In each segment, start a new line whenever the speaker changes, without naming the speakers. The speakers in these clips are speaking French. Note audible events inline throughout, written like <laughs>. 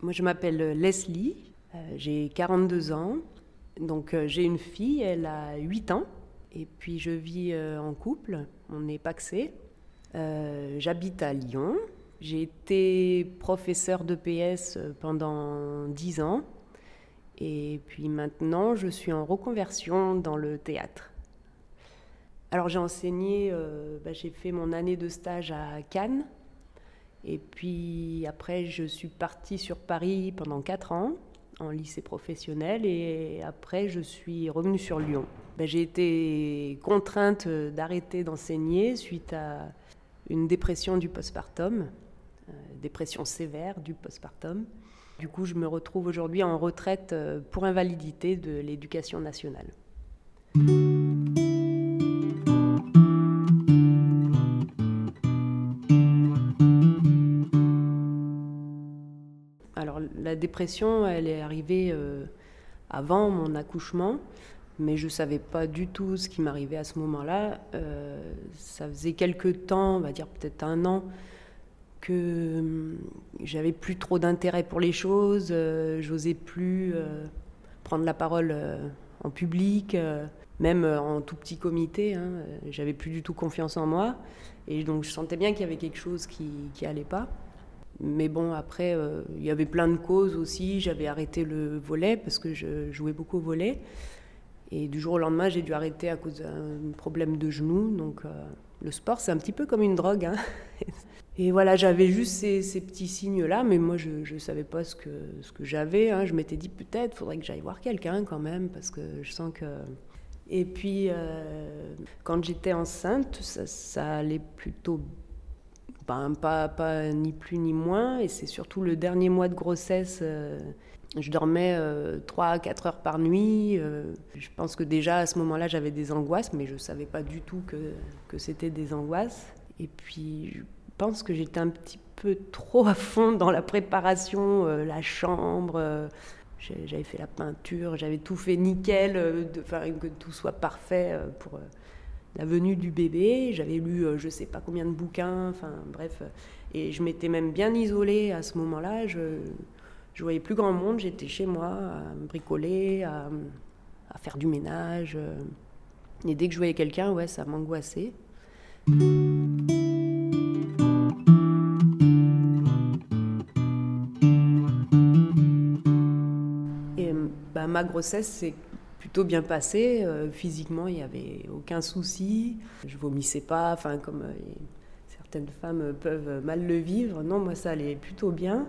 Moi, je m'appelle Leslie, euh, j'ai 42 ans. Donc, euh, j'ai une fille, elle a 8 ans. Et puis, je vis euh, en couple, on est paxé. J'habite à Lyon. J'ai été professeur de PS pendant 10 ans. Et puis maintenant, je suis en reconversion dans le théâtre. Alors j'ai enseigné, bah, j'ai fait mon année de stage à Cannes et puis après, je suis partie sur Paris pendant 4 ans en lycée professionnel et après je suis revenue sur Lyon. Ben, j'ai été contrainte d'arrêter d'enseigner suite à une dépression du postpartum, euh, dépression sévère du postpartum. Du coup, je me retrouve aujourd'hui en retraite euh, pour invalidité de l'éducation nationale. Dépression, elle est arrivée euh, avant mon accouchement, mais je ne savais pas du tout ce qui m'arrivait à ce moment-là. Euh, ça faisait quelques temps, on va dire peut-être un an, que hum, j'avais plus trop d'intérêt pour les choses, euh, j'osais plus prendre la parole en public, même en tout petit comité. Hein, j'avais plus du tout confiance en moi, et donc je sentais bien qu'il y avait quelque chose qui, qui allait pas. Mais bon, après, euh, il y avait plein de causes aussi. J'avais arrêté le volet parce que je jouais beaucoup au volet. Et du jour au lendemain, j'ai dû arrêter à cause d'un problème de genou. Donc, euh, le sport, c'est un petit peu comme une drogue. Hein. <laughs> Et voilà, j'avais juste ces, petits signes-là, mais moi, je ne savais pas ce que, j'avais. Hein. Je m'étais dit, peut-être, faudrait que j'aille voir quelqu'un quand même, parce que je sens que... Et puis, euh, quand j'étais enceinte, ça, ça allait plutôt pas, pas, ni plus ni moins. Et c'est surtout le dernier mois de grossesse. Euh, je dormais 3 euh, à 4 heures par nuit. Euh, je pense que déjà à ce moment-là, j'avais des angoisses, mais je ne savais pas du tout que, que c'était des angoisses. Et puis, je pense que j'étais un petit peu trop à fond dans la préparation, la chambre. j'avais fait la peinture, j'avais tout fait nickel, de, que tout soit parfait pour la venue du bébé. J'avais lu euh, je ne sais pas combien de bouquins, enfin bref. Et je m'étais même bien isolée à ce moment-là. Je ne voyais plus grand monde. J'étais chez moi à bricoler, à, faire du ménage. Et dès que je voyais quelqu'un, ouais, ça m'angoissait. Bah, ma grossesse, c'est plutôt bien passé. Euh, physiquement, il n'y avait aucun souci. Je vomissais pas, enfin comme euh, certaines femmes peuvent mal le vivre. Non, moi ça allait plutôt bien.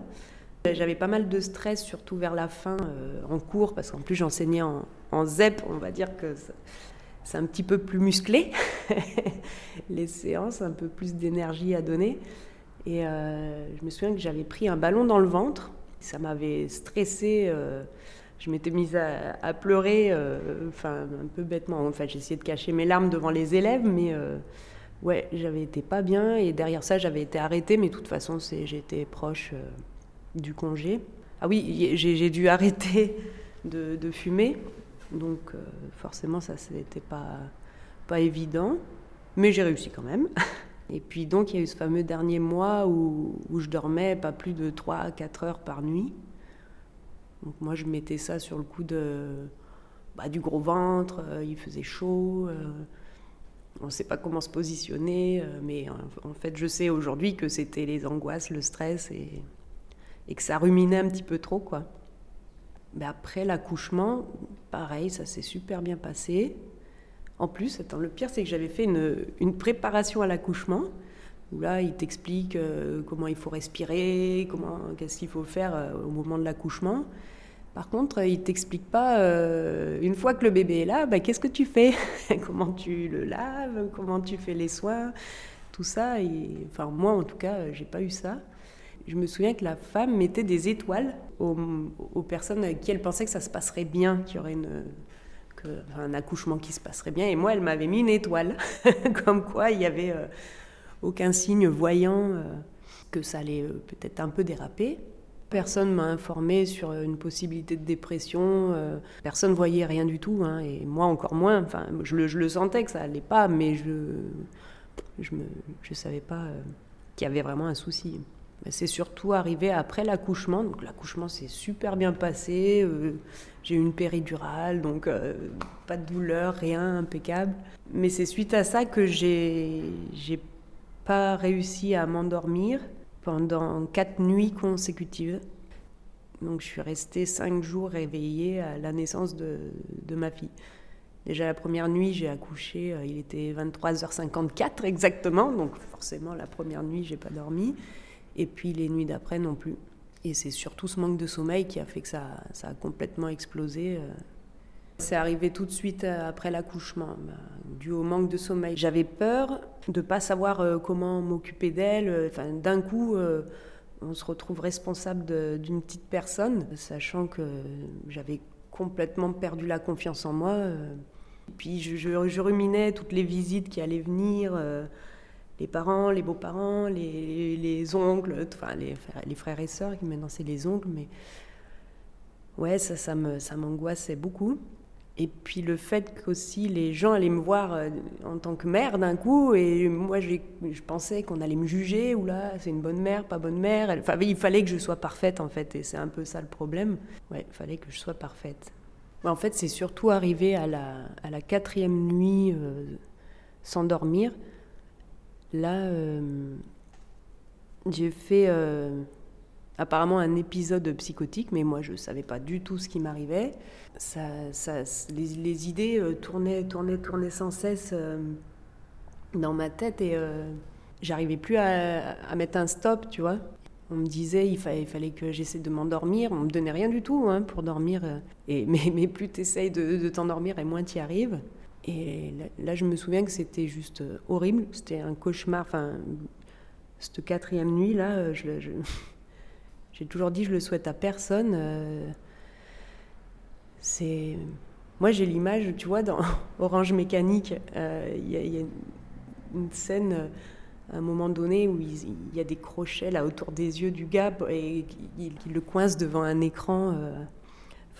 J'avais pas mal de stress, surtout vers la fin, euh, en cours, parce qu'en plus j'enseignais en, en, ZEP, on va dire que c'est un petit peu plus musclé, <laughs> les séances, un peu plus d'énergie à donner. Et je me souviens que j'avais pris un ballon dans le ventre, ça m'avait stressé je m'étais mise à, pleurer, euh, enfin un peu bêtement. En fait, j'essayais de cacher mes larmes devant les élèves, mais euh, ouais, j'avais été pas bien. Et derrière ça, j'avais été arrêtée, mais de toute façon, j'étais proche euh, du congé. Ah oui, j'ai dû <laughs> arrêter de, fumer, donc forcément, ça n'était pas pas évident, mais j'ai réussi quand même. <laughs> Et puis donc, il y a eu ce fameux dernier mois où, où je dormais pas plus de 3 à 4 heures par nuit. Donc moi, je mettais ça sur le coup de, bah, du gros ventre, euh, il faisait chaud, euh, on ne sait pas comment se positionner, euh, mais en, fait, je sais aujourd'hui que c'était les angoisses, le stress et, et, que ça ruminait un petit peu trop, quoi. Mais après l'accouchement, pareil, ça s'est super bien passé. En plus, attends, le pire, c'est que j'avais fait une, une préparation à l'accouchement où là, il t'explique comment il faut respirer, comment, qu'est-ce qu'il faut faire au moment de l'accouchement. Par contre, il t'explique pas, euh, une fois que le bébé est là, bah, qu'est-ce que tu fais <laughs> Comment tu le laves Comment tu fais les soins Tout ça. Enfin, moi, en tout cas, j'ai pas eu ça. Je me souviens que la femme mettait des étoiles aux, personnes avec qui elle pensait que ça se passerait bien, qu'il y aurait un accouchement qui se passerait bien. Et moi, elle m'avait mis une étoile, <laughs> comme quoi il n'y avait euh, aucun signe voyant euh, que ça allait peut-être un peu déraper. Personne m'a informé sur une possibilité de dépression. Euh, personne ne voyait rien du tout. Hein, et moi encore moins. Enfin, je le, sentais que ça allait pas, mais je je ne savais pas euh, qu'il y avait vraiment un souci. c'est surtout arrivé après l'accouchement. Donc l'accouchement s'est super bien passé. Euh, j'ai eu une péridurale, donc euh, pas de douleur, rien, impeccable. Mais c'est suite à ça que j'ai réussi à m'endormir pendant quatre nuits consécutives. Donc je suis restée cinq jours réveillée à la naissance de, de ma fille. Déjà la première nuit, j'ai accouché, euh, il était 23h54 exactement, donc forcément la première nuit, j'ai pas dormi. Et puis les nuits d'après non plus. Et c'est surtout ce manque de sommeil qui a fait que ça, ça a complètement explosé. Euh. C'est arrivé tout de suite euh, après l'accouchement, bah, dû au manque de sommeil. J'avais peur de ne pas savoir euh, comment m'occuper d'elle. Enfin, d'un coup, on se retrouve responsable d'une petite personne, sachant que j'avais complètement perdu la confiance en moi. Puis je, ruminais toutes les visites qui allaient venir les parents, les beaux-parents, les, oncles, enfin les, frères et sœurs, qui maintenant c'est les oncles, mais ouais, ça, ça m'angoissait beaucoup. Et puis le fait qu'aussi les gens allaient me voir euh, en tant que mère d'un coup, et moi je pensais qu'on allait me juger, ou là c'est une bonne mère, pas bonne mère. Enfin, il fallait que je sois parfaite en fait, et c'est un peu ça le problème. Ouais, il fallait que je sois parfaite. En fait, c'est surtout arrivé à la, à la quatrième nuit euh, sans dormir Là, euh, j'ai fait euh, apparemment un épisode psychotique, mais moi je ne savais pas du tout ce qui m'arrivait. Ça, ça, les, idées euh, tournaient, tournaient, tournaient sans cesse dans ma tête et j'arrivais plus à, mettre un stop, tu vois. On me disait il fallait, que j'essaie de m'endormir. On me donnait rien du tout hein, pour dormir. Et, <laughs> mais, plus tu essayes de, t'endormir et moins tu y arrives. Et là, je me souviens que c'était juste euh, horrible. C'était un cauchemar. Enfin, cette quatrième nuit, là, euh, je, j'ai toujours dit, je le souhaite à personne. Euh, c'est. Moi, j'ai l'image, tu vois, dans <laughs> Orange Mécanique, il y, a une scène à un moment donné où il, y a des crochets là autour des yeux du gars et qu'il le coince devant un écran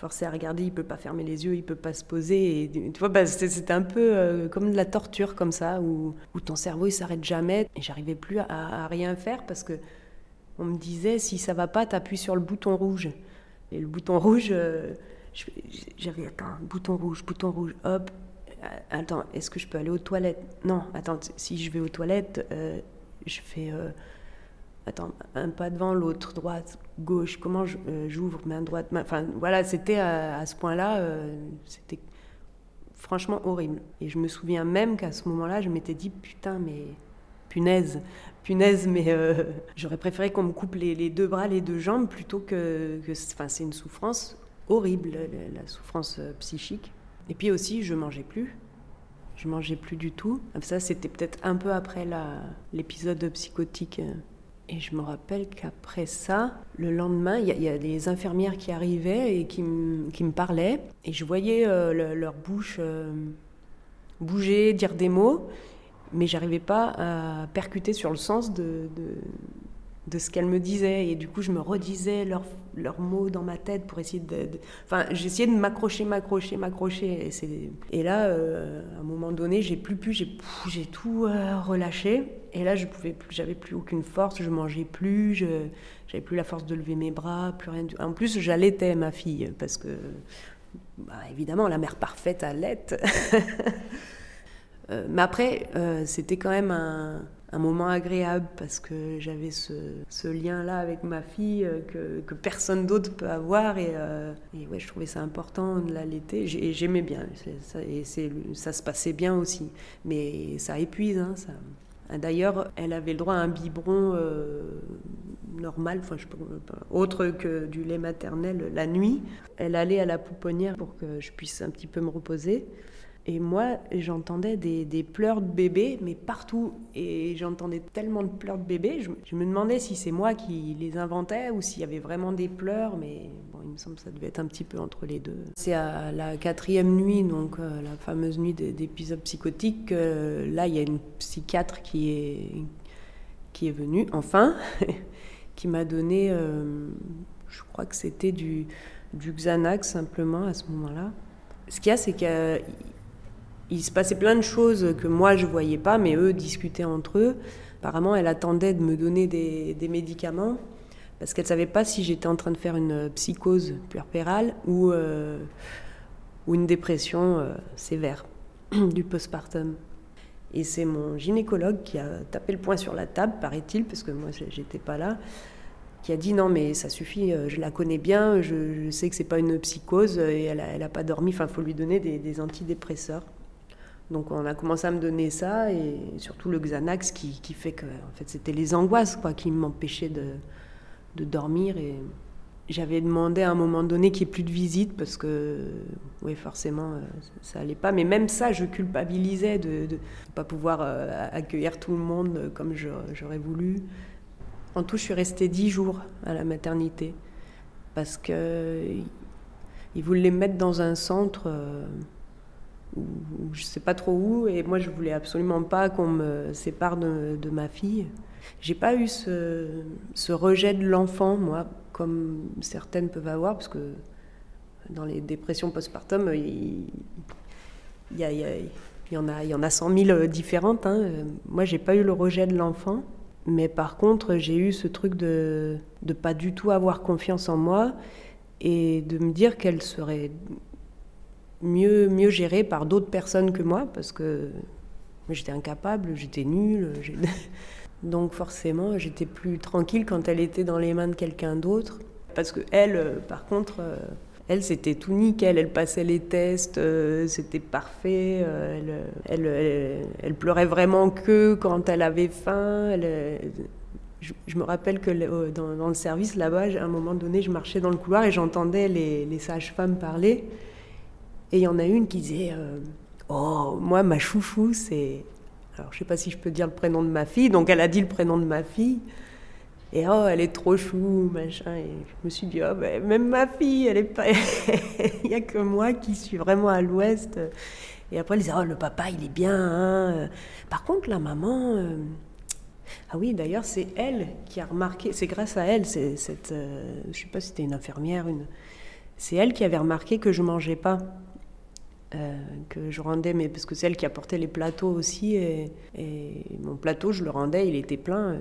forcé à regarder, il peut pas fermer les yeux, il peut pas se poser. Et, tu vois, bah, c'était un peu euh, comme de la torture comme ça, où, où ton cerveau il s'arrête jamais. Et j'arrivais plus à, rien faire parce que on me disait si ça va pas, t'appuies sur le bouton rouge. Et le bouton rouge, euh, j'avais attends, bouton rouge, bouton rouge, hop. Euh, attends, est-ce que je peux aller aux toilettes? Non, attends, si je vais aux toilettes, je fais attends, un pas devant l'autre, droite, gauche, comment euh, j'ouvre main droite, Enfin, voilà, c'était à, ce point-là, euh, c'était franchement horrible. Et je me souviens même qu'à ce moment-là, je m'étais dit, putain, mais punaise, punaise, mais euh, j'aurais préféré qu'on me coupe les, deux bras, les deux jambes, plutôt que... Enfin, c'est une souffrance horrible, la, souffrance psychique. Et puis aussi, je mangeais plus. Je mangeais plus du tout. Ça, c'était peut-être un peu après l'épisode psychotique et je me rappelle qu'après ça, le lendemain, il y, a des infirmières qui arrivaient et qui, me parlaient. Et je voyais euh, leur bouche euh, bouger, dire des mots, mais j'arrivais pas à percuter sur le sens de, de ce qu'elle me disait. Et du coup, je me redisais leurs, leurs mots dans ma tête pour essayer de. Enfin, j'essayais de m'accrocher, m'accrocher, m'accrocher. Et, et là, euh, à un moment donné, j'ai plus pu, j'ai, tout euh, relâché. Et là, je pouvais plus, j'avais plus aucune force, je mangeais plus, je, j'avais plus la force de lever mes bras, plus rien. En plus, j'allaitais ma fille parce que, bah, évidemment, la mère parfaite allait. <laughs> euh, mais après, euh, c'était quand même un moment agréable parce que j'avais ce, lien-là avec ma fille euh, que, personne d'autre peut avoir et, et, ouais, je trouvais ça important de l'allaiter et j'aimais bien ça, et ça se passait bien aussi mais ça épuise hein, ça. D'ailleurs, elle avait le droit à un biberon normal, autre que du lait maternel la nuit. Elle allait à la pouponnière pour que je puisse un petit peu me reposer. Et moi, j'entendais des, pleurs de bébé, mais partout. Et j'entendais tellement de pleurs de bébé, je, me demandais si c'est moi qui les inventais ou s'il y avait vraiment des pleurs, mais bon, il me semble que ça devait être un petit peu entre les deux. C'est à la quatrième nuit, donc euh, la fameuse nuit d'épisode psychotique, là, il y a une psychiatre qui est, qui est venue, enfin, <laughs> qui m'a donné, euh, je crois que c'était du, du Xanax simplement à ce moment-là. Ce qu'il y a, c'est qu'il il se passait plein de choses que moi je voyais pas, mais eux discutaient entre eux. apparemment, elle attendait de me donner des, médicaments parce qu'elle savait pas si j'étais en train de faire une psychose puerpérale ou, ou une dépression sévère <clears throat> du postpartum. Et c'est mon gynécologue qui a tapé le poing sur la table, paraît-il, parce que moi, j'étais pas là, qui a dit non, mais ça suffit, euh, je la connais bien, je, sais que c'est pas une psychose et elle a, pas dormi, enfin, faut lui donner des, antidépresseurs. Donc on a commencé à me donner ça et surtout le Xanax qui, fait que en fait, c'était les angoisses quoi, qui m'empêchaient de, de dormir et j'avais demandé à un moment donné qu'il n'y ait plus de visite parce que, oui, forcément, euh, ça allait pas. Mais même ça, je culpabilisais de ne pas pouvoir euh, accueillir tout le monde comme j'aurais voulu. En tout, je suis restée dix jours à la maternité parce que ils voulaient me mettre dans un centre euh, où, je sais pas trop où et moi je voulais absolument pas qu'on me sépare de, ma fille. J'ai pas eu ce, rejet de l'enfant, moi, comme certaines peuvent avoir, parce que dans les dépressions postpartum, il, il y en a 100 000 différentes. Hein. Moi, j'ai pas eu le rejet de l'enfant, mais par contre, j'ai eu ce truc de ne pas du tout avoir confiance en moi et de me dire qu'elle serait mieux, mieux gérée par d'autres personnes que moi, parce que j'étais incapable, j'étais nulle. <laughs> Donc forcément, j'étais plus tranquille quand elle était dans les mains de quelqu'un d'autre. Parce que elle, euh, par contre, euh, elle, c'était tout nickel. Elle passait les tests, euh, c'était parfait. Elle, elle, pleurait vraiment que quand elle avait faim. Je, me rappelle que dans, le service là-bas, à un moment donné, je marchais dans le couloir et j'entendais les, les sages-femmes parler. Et il y en a une qui disait Oh, moi, ma chouchou, c'est alors, je ne sais pas si je peux dire le prénom de ma fille, donc elle a dit le prénom de ma fille. Et oh, elle est trop chou, machin. Et je me suis dit, oh, ben, même ma fille, elle est pas. <laughs> il n'y a que moi qui suis vraiment à l'ouest. Et après, elle disait, oh, le papa, il est bien. Hein. Par contre, la maman. Euh, ah oui, d'ailleurs, c'est elle qui a remarqué, c'est grâce à elle, c'est. Euh, je ne sais pas si c'était une infirmière. C'est elle qui avait remarqué que je mangeais pas. Euh, que je rendais, mais parce que c'est elle qui apportait les plateaux aussi, et, mon plateau, je le rendais, il était plein.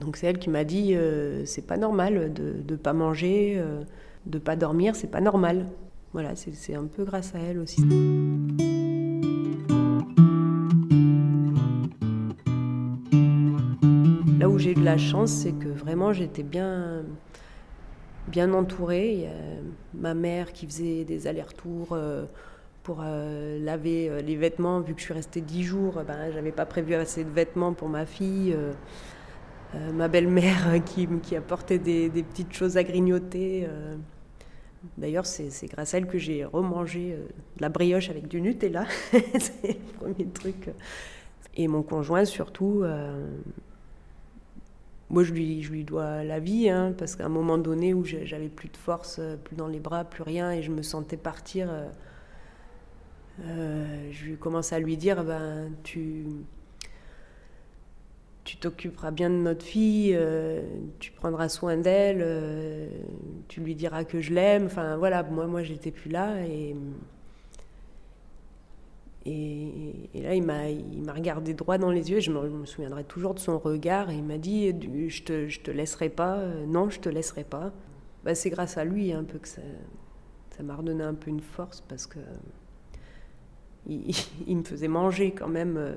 donc c'est elle qui m'a dit, euh, c'est pas normal de ne pas manger, euh, de pas dormir, c'est pas normal. Voilà, c'est un peu grâce à elle aussi. Là où j'ai eu de la chance, c'est que vraiment j'étais bien bien entourée. Ma mère qui faisait des allers-retours euh, pour euh, laver euh, les vêtements. Vu que je suis restée dix jours, ben, j'avais pas prévu assez de vêtements pour ma fille. ma belle-mère <laughs> qui, qui, apportait des, des, petites choses à grignoter. D'ailleurs, c'est grâce à elle que j'ai remangé de la brioche avec du Nutella. <laughs> c'est le premier truc. Et mon conjoint, surtout, moi, je lui, dois la vie, hein, parce qu'à un moment donné où j'avais plus de force, euh, plus dans les bras, plus rien, et je me sentais partir, euh, euh, je commençais à lui dire, ben, tu tu t'occuperas bien de notre fille, tu prendras soin d'elle, tu lui diras que je l'aime. Enfin voilà, moi, moi j'étais plus là et et, là, il m'a, regardé droit dans les yeux, je me, souviendrai toujours de son regard, et il m'a dit Je te, je te laisserai pas, euh, non, je te laisserai pas. Bah, c'est grâce à lui un peu que ça, m'a redonné un peu une force, parce que il, me faisait manger quand même. Euh,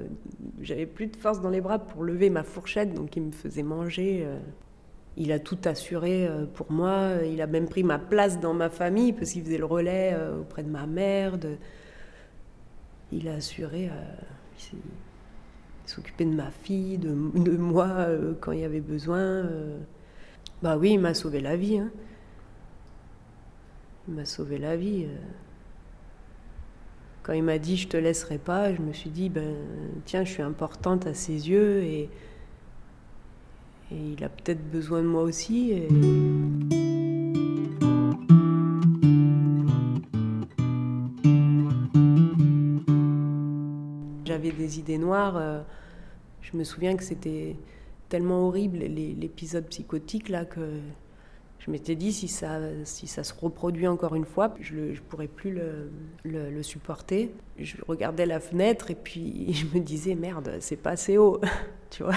j'avais plus de force dans les bras pour lever ma fourchette, donc il me faisait manger. Euh. Il a tout assuré pour moi, il a même pris ma place dans ma famille, parce qu'il faisait le relais auprès de ma mère. Il a assuré, euh, il de ma fille, de, moi euh, quand il y avait besoin. Euh. Bah oui, il m'a sauvé la vie. Hein. Il m'a sauvé la vie. Quand il m'a dit je te laisserai pas, je me suis dit ben tiens, je suis importante à ses yeux et, et il a peut-être besoin de moi aussi. Des idées noires. Euh, je me souviens que c'était tellement horrible l'épisode psychotique là que je m'étais dit, si ça, si ça se reproduit encore une fois, je ne pourrais plus le, supporter. Je regardais la fenêtre et puis <laughs> je me disais, merde, c'est pas assez haut, <laughs> tu vois.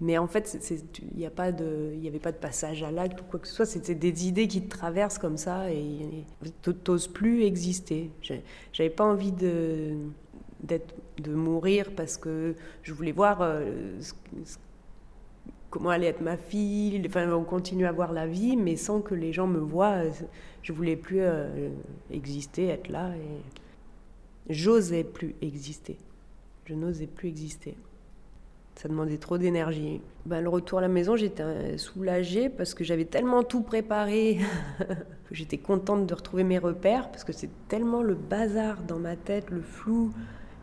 Mais en fait, il n'y avait pas de passage à l'acte ou quoi que ce soit. C'était des idées qui te traversent comme ça et tu n'oses plus exister. J'avais pas envie de, de mourir parce que je voulais voir euh, comment allait être ma fille. Enfin, on continue à voir la vie, mais sans que les gens me voient. Je voulais plus euh, exister, être là. Et j'osais plus exister. Je n'osais plus exister. Ça demandait trop d'énergie. Ben, le retour à la maison, j'étais soulagée parce que j'avais tellement tout préparé <laughs> j'étais contente de retrouver mes repères parce que c'est tellement le bazar dans ma tête, le flou.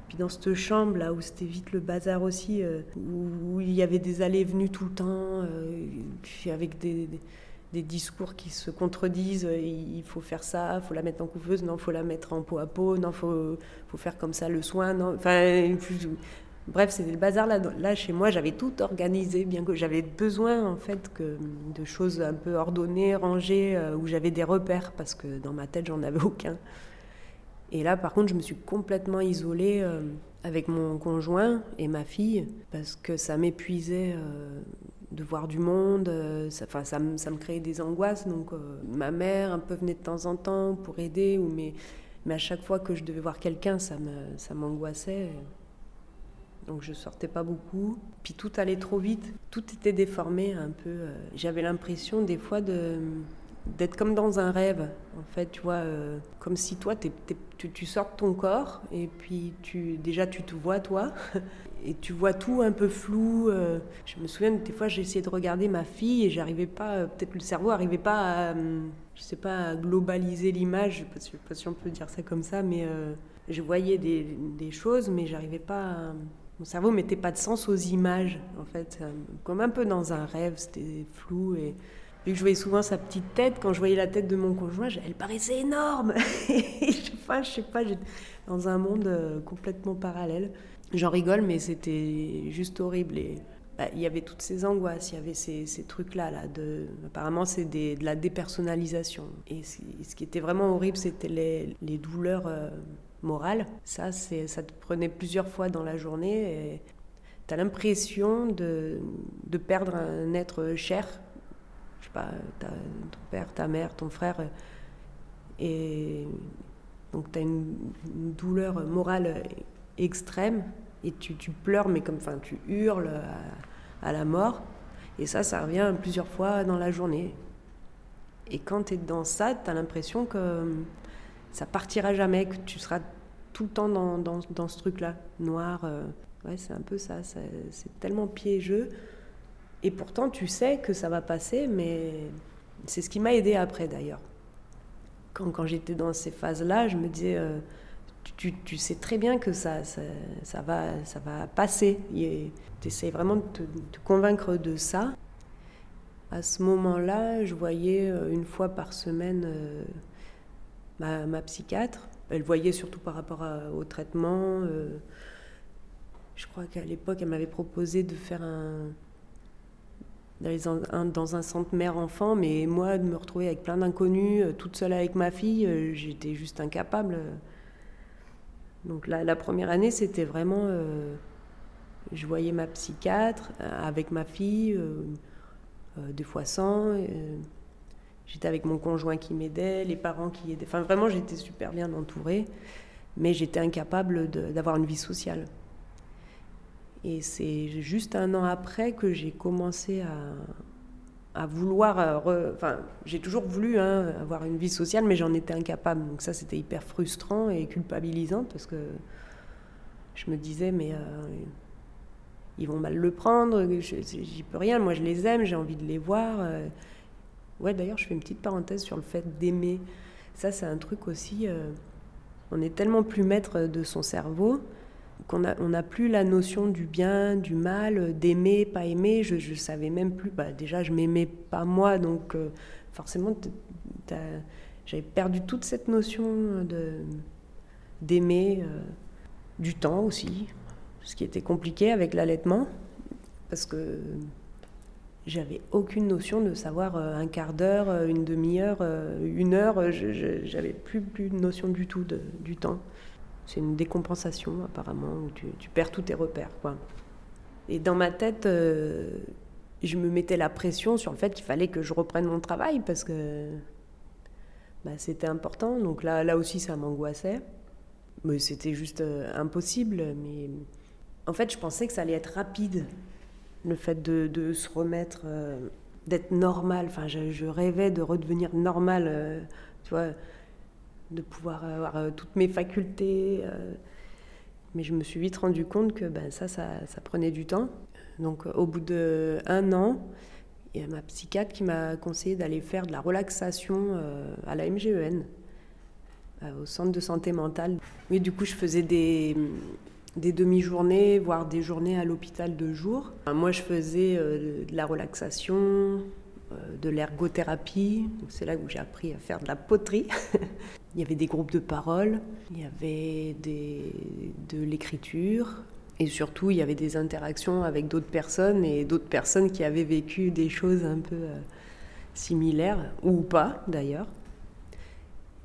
Puis dans cette chambre là où c'était vite le bazar aussi, euh, où, il y avait des allées venues tout le temps, euh, puis avec des, discours qui se contredisent. Il faut faire ça, il faut la mettre en couveuse, non, il faut la mettre en peau à peau, non, faut, faut faire comme ça le soin, non. Enfin, Bref, c'était le bazar là, là chez moi. J'avais tout organisé, bien que j'avais besoin en fait de choses un peu ordonnées, rangées, euh, où j'avais des repères parce que dans ma tête j'en avais aucun. Et là, par contre, je me suis complètement isolée euh, avec mon conjoint et ma fille parce que ça m'épuisait euh, de voir du monde. ça, ça, me, ça, me créait des angoisses. Donc, ma mère un peu venait de temps en temps pour aider, ou mais, mais à chaque fois que je devais voir quelqu'un, ça m'angoissait. Donc je sortais pas beaucoup. Puis tout allait trop vite, tout était déformé un peu. Euh, j'avais l'impression des fois de d'être comme dans un rêve, en fait, tu vois, euh, comme si toi, tu, tu, sors de ton corps et puis tu, déjà tu te vois toi <laughs> et tu vois tout un peu flou. Euh. je me souviens des fois j'ai essayé de regarder ma fille et j'arrivais pas, peut-être le cerveau arrivait pas à, je sais pas, à globaliser l'image, je sais pas si on peut dire ça comme ça, mais je voyais des, choses mais j'arrivais pas à mon cerveau mettait pas de sens aux images, en fait, comme un peu dans un rêve, c'était flou. Vu que je voyais souvent sa petite tête, quand je voyais la tête de mon conjoint, elle paraissait énorme. <laughs> je sais pas, je sais pas, dans un monde euh, complètement parallèle. J'en rigole, mais c'était juste horrible. Et bah, il y avait toutes ces angoisses, il y avait ces, trucs-là. Là, apparemment, c'est de la dépersonnalisation. Et ce qui était vraiment horrible, c'était les, les douleurs. Euh, morale. Ça, ça te prenait plusieurs fois dans la journée et tu as l'impression de, de, perdre un être cher. Je sais pas, ton père, ta mère, ton frère. Et donc tu as une, douleur morale extrême et tu, pleures, mais comme enfin, tu hurles à, la mort. Et ça, ça revient plusieurs fois dans la journée. Et quand tu es dans ça, tu as l'impression que ça partira jamais, que tu seras tout le temps dans, dans, dans ce truc-là, noir. Euh, ouais, c'est un peu ça, c'est tellement piégeux. Et pourtant, tu sais que ça va passer, mais c'est ce qui m'a aidé après d'ailleurs. Quand, j'étais dans ces phases-là, je me disais, euh, tu, sais très bien que ça, va, ça va passer. Tu essaies vraiment de te, convaincre de ça. À ce moment-là, je voyais euh, une fois par semaine ma, psychiatre. Elle voyait surtout par rapport au traitement. Euh, je crois qu'à l'époque, elle m'avait proposé de faire un dans un centre mère-enfant, mais moi, de me retrouver avec plein d'inconnus, euh, toute seule avec ma fille, euh, j'étais juste incapable. Donc la, la première année, c'était vraiment... je voyais ma psychiatre avec ma fille, des fois sans. J'étais avec mon conjoint qui m'aidait, les parents qui aidaient. Enfin, vraiment, j'étais super bien entourée, mais j'étais incapable d'avoir une vie sociale. Et c'est juste un an après que j'ai commencé à, à vouloir. Euh, enfin, j'ai toujours voulu hein, avoir une vie sociale, mais j'en étais incapable. Donc, ça, c'était hyper frustrant et culpabilisant parce que je me disais, mais. Euh, ils vont mal le prendre, j'y peux rien, moi je les aime, j'ai envie de les voir. Euh, Ouais, d'ailleurs, je fais une petite parenthèse sur le fait d'aimer. Ça, c'est un truc aussi. On est tellement plus maître de son cerveau qu'on n'a on plus la notion du bien, du mal, d'aimer, pas aimer. Je ne savais même plus. Bah, déjà, je m'aimais pas moi, donc euh, forcément, j'avais perdu toute cette notion de d'aimer, euh, du temps aussi, ce qui était compliqué avec l'allaitement, parce que j'avais aucune notion de savoir un quart d'heure, une demi-heure, une heure. J'avais plus, plus de notion du tout du temps. C'est une décompensation apparemment où tu, perds tous tes repères. Quoi. Et dans ma tête, je me mettais la pression sur le fait qu'il fallait que je reprenne mon travail parce que bah, c'était important. Donc là, là aussi, ça m'angoissait. Mais c'était juste euh, impossible. Mais en fait, je pensais que ça allait être rapide, le fait de, se remettre, euh, d'être normal. Enfin, je, rêvais de redevenir normal, euh, tu vois, de pouvoir avoir toutes mes facultés. mais je me suis vite rendu compte que ben, ça, ça, prenait du temps. Donc au bout d'un an, il y a ma psychiatre qui m'a conseillé d'aller faire de la relaxation euh, à la MGEN, euh, au centre de santé mentale. Oui, du coup, je faisais des, des demi-journées, voire des journées à l'hôpital de jour. Moi, je faisais euh, de la relaxation, de l'ergothérapie. C'est là où j'ai appris à faire de la poterie. <laughs> il y avait des groupes de parole, il y avait de l'écriture, et surtout, il y avait des interactions avec d'autres personnes et d'autres personnes qui avaient vécu des choses un peu euh, similaires, ou pas d'ailleurs.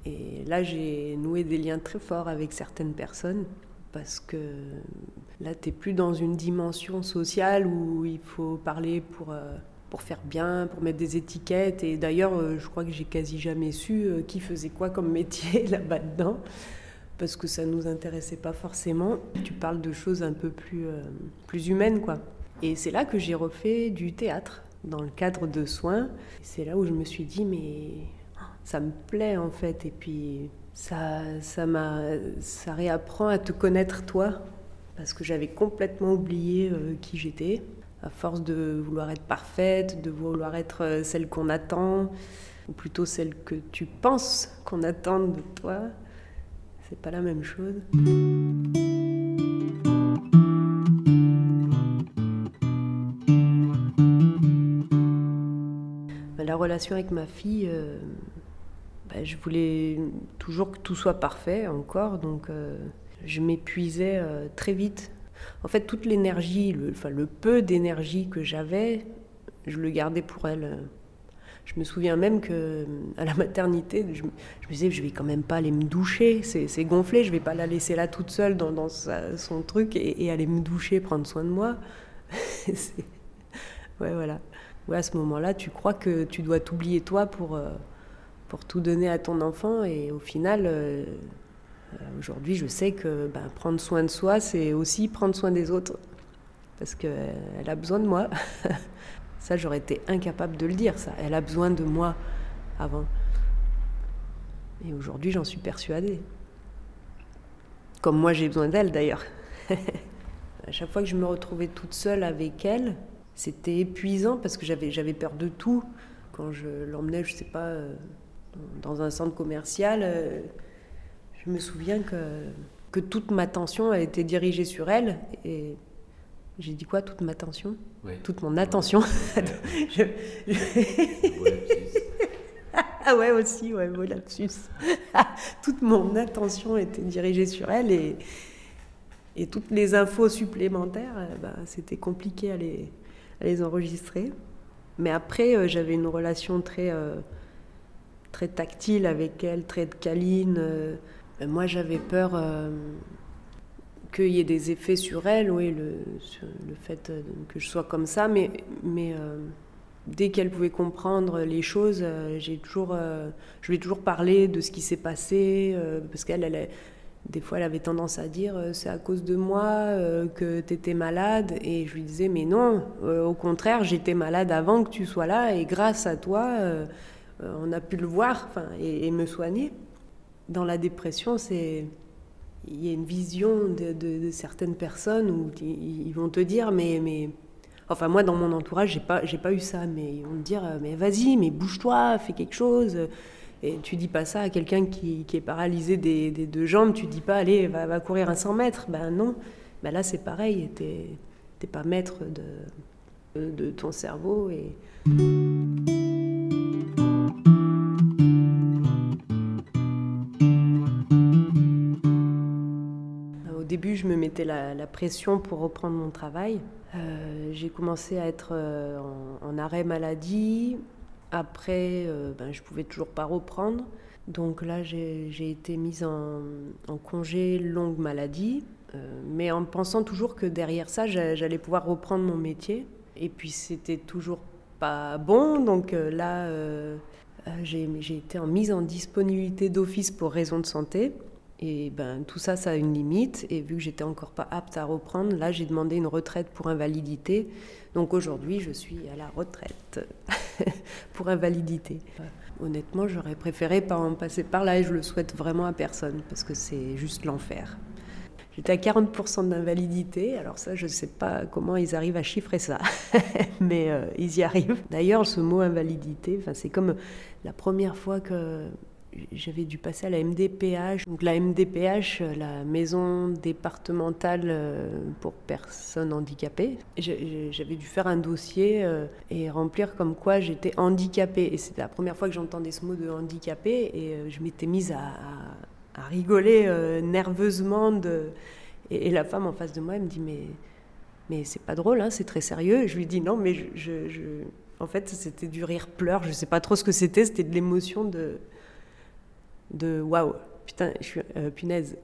Et là, j'ai noué des liens très forts avec certaines personnes parce que là, tu n'es plus dans une dimension sociale où il faut parler pour, euh, pour faire bien, pour mettre des étiquettes. Et d'ailleurs, euh, je crois que j'ai quasi jamais su qui faisait quoi comme métier <laughs> là-bas dedans parce que ça nous intéressait pas forcément. Tu parles de choses un peu plus, euh, plus humaines, quoi. Et c'est là que j'ai refait du théâtre dans le cadre de soins. C'est là où je me suis dit, mais ça me plaît en fait. Et puis ça, ça, ça réapprend à te connaître toi, parce que j'avais complètement oublié euh, qui j'étais. À force de vouloir être parfaite, de vouloir être euh, celle qu'on attend, ou plutôt celle que tu penses qu'on attend de toi, c'est pas la même chose. La relation avec ma fille, euh, bah, je voulais toujours que tout soit parfait encore, donc euh, je m'épuisais très vite. En fait, toute l'énergie, le, enfin, le peu d'énergie que j'avais, je le gardais pour elle. Je me souviens même que euh, à la maternité, je, me disais, je vais quand même pas aller me doucher, c'est gonflé, je vais pas la laisser là toute seule dans, son truc et, aller me doucher, prendre soin de moi. <laughs> ouais, voilà. Ouais, à ce moment-là, tu crois que tu dois t'oublier toi pour, euh, pour tout donner à ton enfant et au final, euh, aujourd'hui, je sais que ben, prendre soin de soi, c'est aussi prendre soin des autres parce qu'elle a besoin de moi. <laughs> Ça, j'aurais été incapable de le dire, ça. Elle a besoin de moi avant. Et aujourd'hui, j'en suis persuadée. Comme moi, j'ai besoin d'elle d'ailleurs. <laughs> à chaque fois que je me retrouvais toute seule avec elle, c'était épuisant parce que j'avais, peur de tout. Quand je l'emmenais, je sais pas, euh, dans un centre commercial, euh, je me souviens que, que toute ma tension a été dirigée sur elle. Et j'ai dit quoi Toute ma attention Toute mon attention. <laughs> <laughs> ah ouais, aussi, ouais, bon lapsus. <laughs> Toute mon attention était dirigée sur elle et, et toutes les infos supplémentaires, euh, bah, c'était compliqué à les, à les, enregistrer. Mais après, euh, j'avais une relation très, euh, très tactile avec elle, très câline. Moi, j'avais peur qu'il y ait des effets sur elle, oui, le, fait euh, que je sois comme ça, mais, euh, dès qu'elle pouvait comprendre les choses, euh, j'ai toujours, je lui ai toujours parlé de ce qui s'est passé, parce qu'elle, elle, des fois, elle avait tendance à dire c'est à cause de moi que tu étais malade, et je lui disais mais non, au contraire, j'étais malade avant que tu sois là, et grâce à toi, on a pu le voir et me soigner. Dans la dépression, c'est il y a une vision de, certaines personnes où ils vont te dire mais mais enfin moi dans mon entourage j'ai pas j'ai pas eu ça mais ils vont te dire mais vas-y mais bouge-toi fais quelque chose. Et tu dis pas ça à quelqu'un qui, est paralysé des, deux jambes tu dis pas allez va, courir un 100 mètres. Ben non. Ben là c'est pareil t'es pas maître de, de ton cerveau et mettais la, pression pour reprendre mon travail. Euh, j'ai commencé à être en, arrêt maladie. Après, ben, je pouvais toujours pas reprendre. Donc là, j'ai été mise en, congé longue maladie, mais en pensant toujours que derrière ça, j'allais pouvoir reprendre mon métier. Et puis c'était toujours pas bon, donc là, j'ai été mise en disponibilité d'office pour raison de santé. Et ben, tout ça, ça a une limite. Et vu que j'étais encore pas apte à reprendre, là, j'ai demandé une retraite pour invalidité. Donc aujourd'hui, je suis à la retraite <laughs> pour invalidité. Honnêtement, j'aurais préféré pas en passer par là et je le souhaite vraiment à personne parce que c'est juste l'enfer. J'étais à 40% d'invalidité, alors ça, je ne sais pas comment ils arrivent à chiffrer ça, <laughs> mais euh, ils y arrivent. D'ailleurs, ce mot invalidité, c'est comme la première fois que j'avais dû passer à la MDPH. Donc la MDPH, la maison départementale euh, pour personnes handicapées. J'avais dû faire un dossier euh, et remplir comme quoi j'étais handicapée. Et c'était la première fois que j'entendais ce mot de handicapée et euh, je m'étais mise à, rigoler nerveusement. Et, la femme en face de moi, elle me dit mais mais c'est pas drôle, hein, c'est très sérieux. Je lui dis non, mais je, en fait c'était du rire pleur. Je sais pas trop ce que c'était. C'était de l'émotion de de waouh, putain, je suis euh, punaise.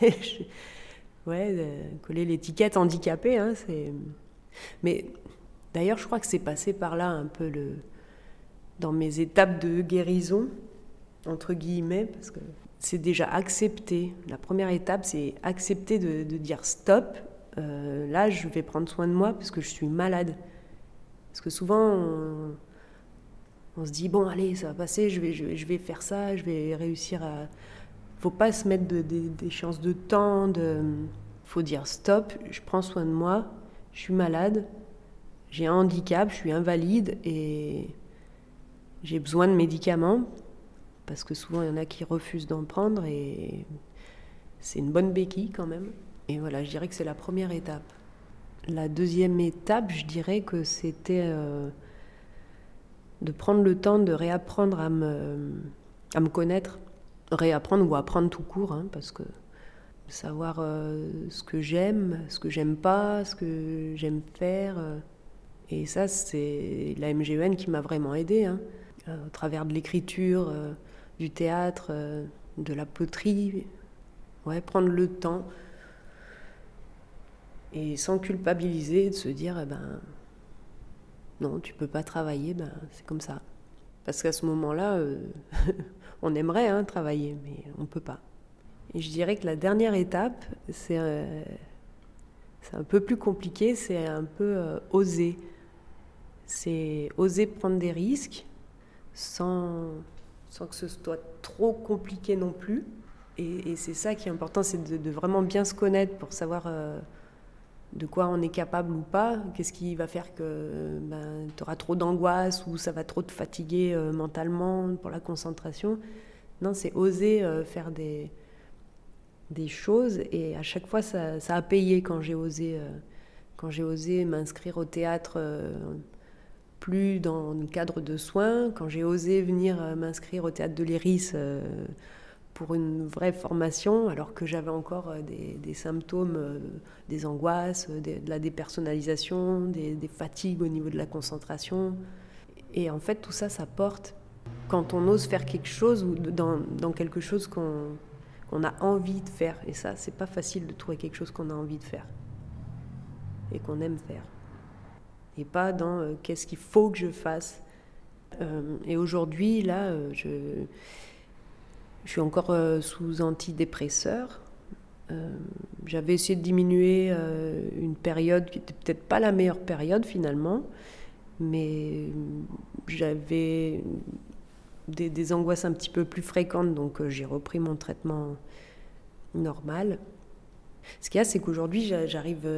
<laughs> ouais, coller l'étiquette handicapé, hein, c'est. Mais d'ailleurs, je crois que c'est passé par là un peu le dans mes étapes de guérison entre guillemets, parce que c'est déjà accepter. La première étape, c'est accepter de, dire stop. Euh, là, je vais prendre soin de moi parce que je suis malade. Parce que souvent, se dit bon allez ça va passer, je vais, je, vais faire ça, je vais réussir à. Faut pas se mettre des chances de temps, de. Faut dire stop, je prends soin de moi, je suis malade, j'ai un handicap, je suis invalide et j'ai besoin de médicaments parce que souvent il y en a qui refusent d'en prendre et c'est une bonne béquille quand même. Et voilà, je dirais que c'est la première étape. La deuxième étape, je dirais que c'était euh, de prendre le temps de réapprendre à me, à me connaître, réapprendre ou apprendre tout court, hein, parce que savoir euh, ce que j'aime, ce que j'aime pas, ce que j'aime faire. Euh, et ça, c'est la MGN qui m'a vraiment aidé, hein, euh, au travers de l'écriture, du théâtre, de la poterie. Ouais, prendre le temps et sans culpabiliser, de se dire, eh ben, non, tu peux pas travailler, ben, c'est comme ça. Parce qu'à ce moment-là, euh, <laughs> on aimerait hein, travailler, mais on ne peut pas. Et je dirais que la dernière étape, c'est euh, un peu plus compliqué, c'est un peu euh, oser. C'est oser prendre des risques sans, sans que ce soit trop compliqué non plus. Et, c'est ça qui est important, c'est de, de, vraiment bien se connaître pour savoir de quoi on est capable ou pas, qu'est-ce qui va faire que ben, tu auras trop d'angoisse ou ça va trop te fatiguer euh, mentalement pour la concentration. Non, c'est oser euh, faire des, des choses et à chaque fois ça, a payé quand j'ai osé, euh, quand j'ai osé m'inscrire au théâtre plus dans le cadre de soins, quand j'ai osé venir m'inscrire au théâtre de l'Iris pour une vraie formation, alors que j'avais encore euh, des, symptômes, euh, des angoisses, euh, de la dépersonnalisation, des, fatigues au niveau de la concentration. Et en fait, tout ça, ça porte quand on ose faire quelque chose ou dans, dans quelque chose qu'on qu'on a envie de faire. Et ça, c'est pas facile de trouver quelque chose qu'on a envie de faire et qu'on aime faire. Et pas dans qu'est-ce qu'il faut que je fasse. et aujourd'hui, là, je je suis encore euh, sous antidépresseurs. Euh, j'avais essayé de diminuer euh, une période qui n'était peut-être pas la meilleure période finalement, mais j'avais des, angoisses un petit peu plus fréquentes, donc j'ai repris mon traitement normal. Ce qu'il y a, c'est qu'aujourd'hui, j'arrive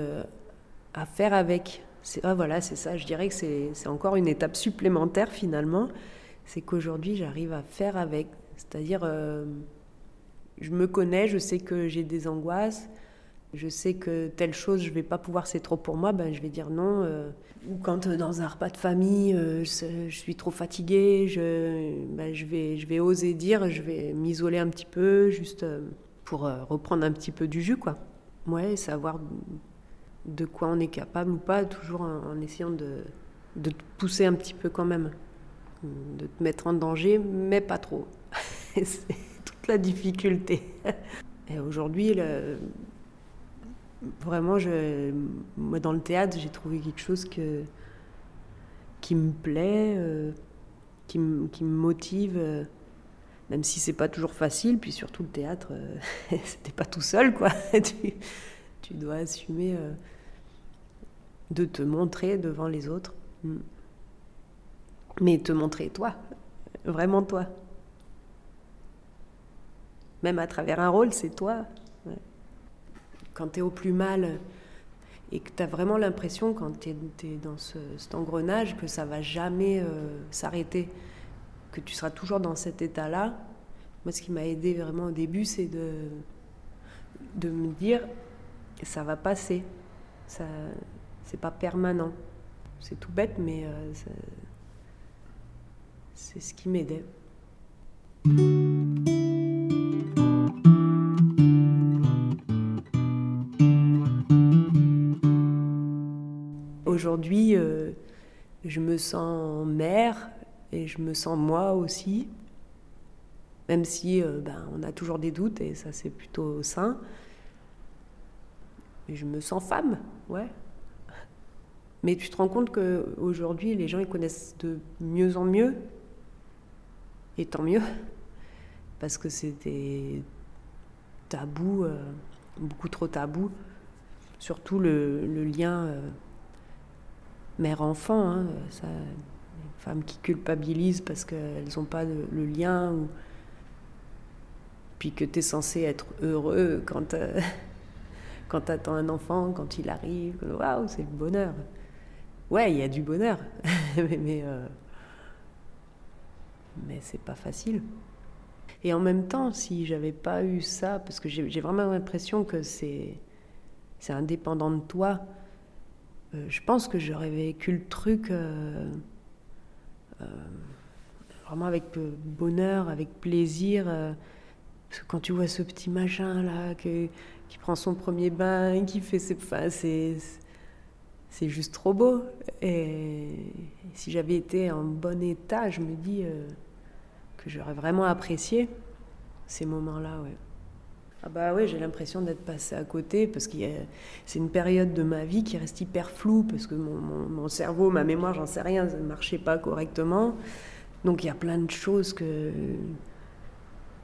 à faire avec. Ah, voilà, c'est ça, je dirais que c'est encore une étape supplémentaire finalement. C'est qu'aujourd'hui, j'arrive à faire avec c'est-à-dire, euh, je me connais, je sais que j'ai des angoisses, je sais que telle chose, je vais pas pouvoir, c'est trop pour moi, ben, je vais dire non. Euh. ou quand euh, dans un repas de famille, je, suis trop fatiguée, je, ben, je, vais, je vais oser dire, je vais m'isoler un petit peu, juste pour reprendre un petit peu du jus, quoi. Ouais, savoir de quoi on est capable ou pas, toujours en, essayant de, de, te pousser un petit peu quand même, de te mettre en danger, mais pas trop. <laughs> c'est toute la difficulté. Et aujourd'hui, vraiment, moi dans le théâtre, j'ai trouvé quelque chose qui me plaît, euh, qui, me, motive. Euh, même si c'est pas toujours facile, puis surtout le théâtre, euh, <laughs> c'était pas tout seul, quoi. <laughs> tu, tu, dois assumer euh, de te montrer devant les autres. Mm. Mais te montrer toi, vraiment toi. Même à travers un rôle, c'est toi. Quand tu es au plus mal et que tu as vraiment l'impression, quand tu es, dans cet engrenage, que ça va jamais euh, s'arrêter que tu seras toujours dans cet état-là. Moi, ce qui m'a aidé vraiment au début, c'est de, de me dire ça va passer. Ça, c'est pas permanent. C'est tout bête, mais euh, c'est ce qui m'aidait. Aujourd'hui, euh, je me sens mère, et je me sens moi aussi, même si euh, ben, on a toujours des doutes et ça c'est plutôt sain. Et je me sens femme, ouais. Mais tu te rends compte qu'aujourd'hui, les gens ils connaissent de mieux en mieux, et tant mieux, parce que c'était tabou, euh, beaucoup trop tabou, surtout le, lien mère-enfant. Hein, ça, femmes qui culpabilisent parce qu'elles n'ont pas le, lien, puis que tu es censé être heureux quand, euh, <laughs> tu attends un enfant, quand il arrive, waouh, c'est le bonheur. Ouais, il y a du bonheur, <laughs> mais, mais, euh, mais c'est pas facile. Et en même temps, si j'avais pas eu ça, parce que j'ai vraiment l'impression que c'est indépendant de toi, euh, je pense que j'aurais vécu le truc euh, vraiment avec bonheur, avec plaisir. Euh, parce que quand tu vois ce petit machin là qui prend son premier bain, qui fait ses. Enfin, c'est. C'est juste trop beau. Et si j'avais été en bon état, je me dis euh, que j'aurais vraiment apprécié ces moments-là, ouais. Ah bah oui, j'ai l'impression d'être passé à côté parce que c'est une période de ma vie qui reste hyper floue parce que mon, cerveau, ma mémoire, j'en sais rien, ça ne marchait pas correctement. Donc il y a plein de choses que,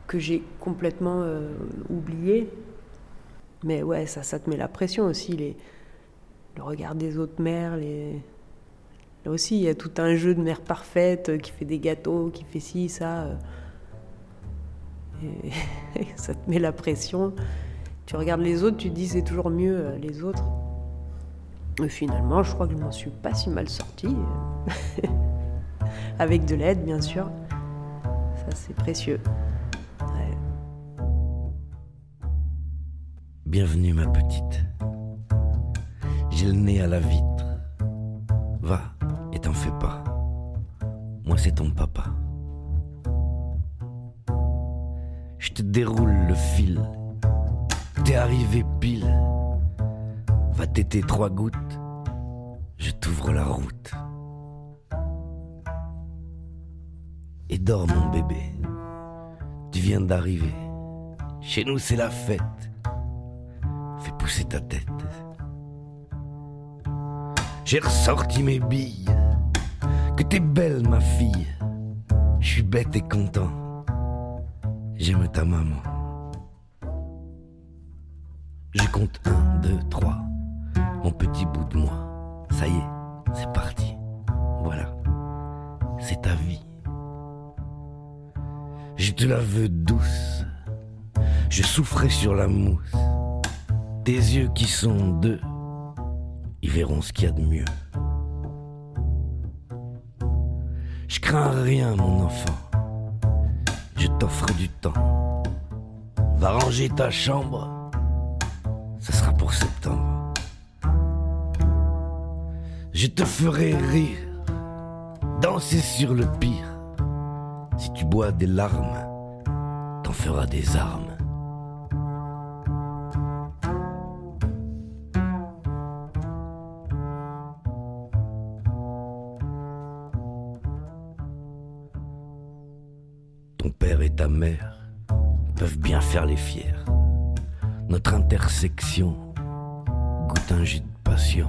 que j'ai complètement euh, oubliées. Mais ouais, ça, te met la pression aussi, les, le regard des autres mères. Les... Là aussi, il y a tout un jeu de mère parfaite qui fait des gâteaux, qui fait ci, ça. Euh. Et <laughs> ça te met la pression. Tu regardes les autres, tu te dis c'est toujours mieux euh, les autres. Et finalement, je crois que je m'en suis pas si mal sortie. <laughs> Avec de l'aide, bien sûr. Ça, c'est précieux.
Bienvenue, ma petite. J'ai le nez à la vitre. Va et t'en fais pas. Moi, c'est ton papa. Te déroule le fil. T'es arrivé pile. Va t'éter trois gouttes, je t'ouvre la route. Et dors mon bébé, tu viens d'arriver. Chez nous c'est la fête. Fais pousser ta tête. J'ai ressorti mes billes. Que t'es belle ma fille. Je suis bête et content J'aime ta maman. Je compte un, deux, trois. Mon petit bout de moi. Ça y est, c'est parti. Voilà. C'est ta vie. Je te la veux douce. Je souffrais sur la mousse. Tes yeux qui sont deux, ils verront ce qu'il y a de mieux. Je crains rien, mon enfant je t'offre du temps. Va ranger ta chambre, ce sera pour septembre. Je te ferai rire, danser sur le pire. Si tu bois des larmes, t'en feras des armes. les fiers. Notre intersection goûte un jus de passion.